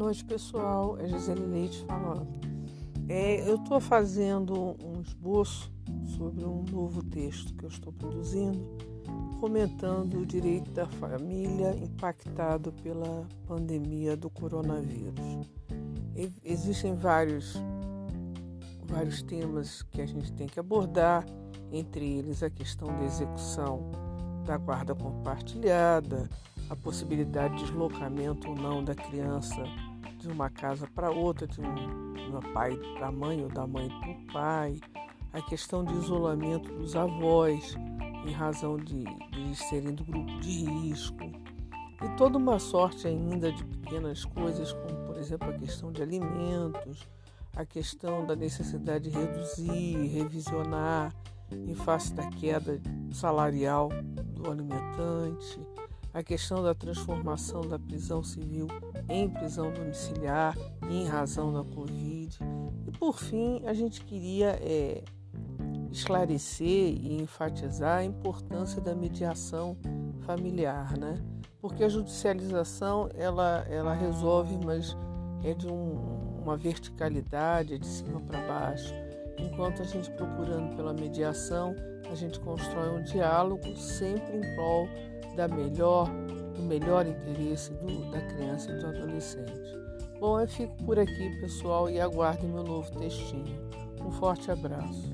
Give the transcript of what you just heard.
noite, pessoal. É Gisele Leite falando. É, eu estou fazendo um esboço sobre um novo texto que eu estou produzindo, comentando o direito da família impactado pela pandemia do coronavírus. E existem vários, vários temas que a gente tem que abordar, entre eles a questão da execução da guarda compartilhada, a possibilidade de deslocamento ou não da criança de uma casa para outra, de um, pai para a mãe ou da mãe para o pai, a questão de isolamento dos avós em razão de, de serem do grupo de risco, e toda uma sorte ainda de pequenas coisas, como por exemplo a questão de alimentos, a questão da necessidade de reduzir, revisionar em face da queda salarial do alimentante, a questão da transformação da prisão civil em prisão domiciliar em razão da Covid. E por fim, a gente queria é, esclarecer e enfatizar a importância da mediação familiar, né? Porque a judicialização ela, ela resolve, mas é de um, uma verticalidade, é de cima para baixo. Enquanto a gente procurando pela mediação, a gente constrói um diálogo sempre em prol da melhor, do melhor interesse do, da criança e do adolescente. Bom, eu fico por aqui, pessoal, e aguardem meu novo textinho. Um forte abraço.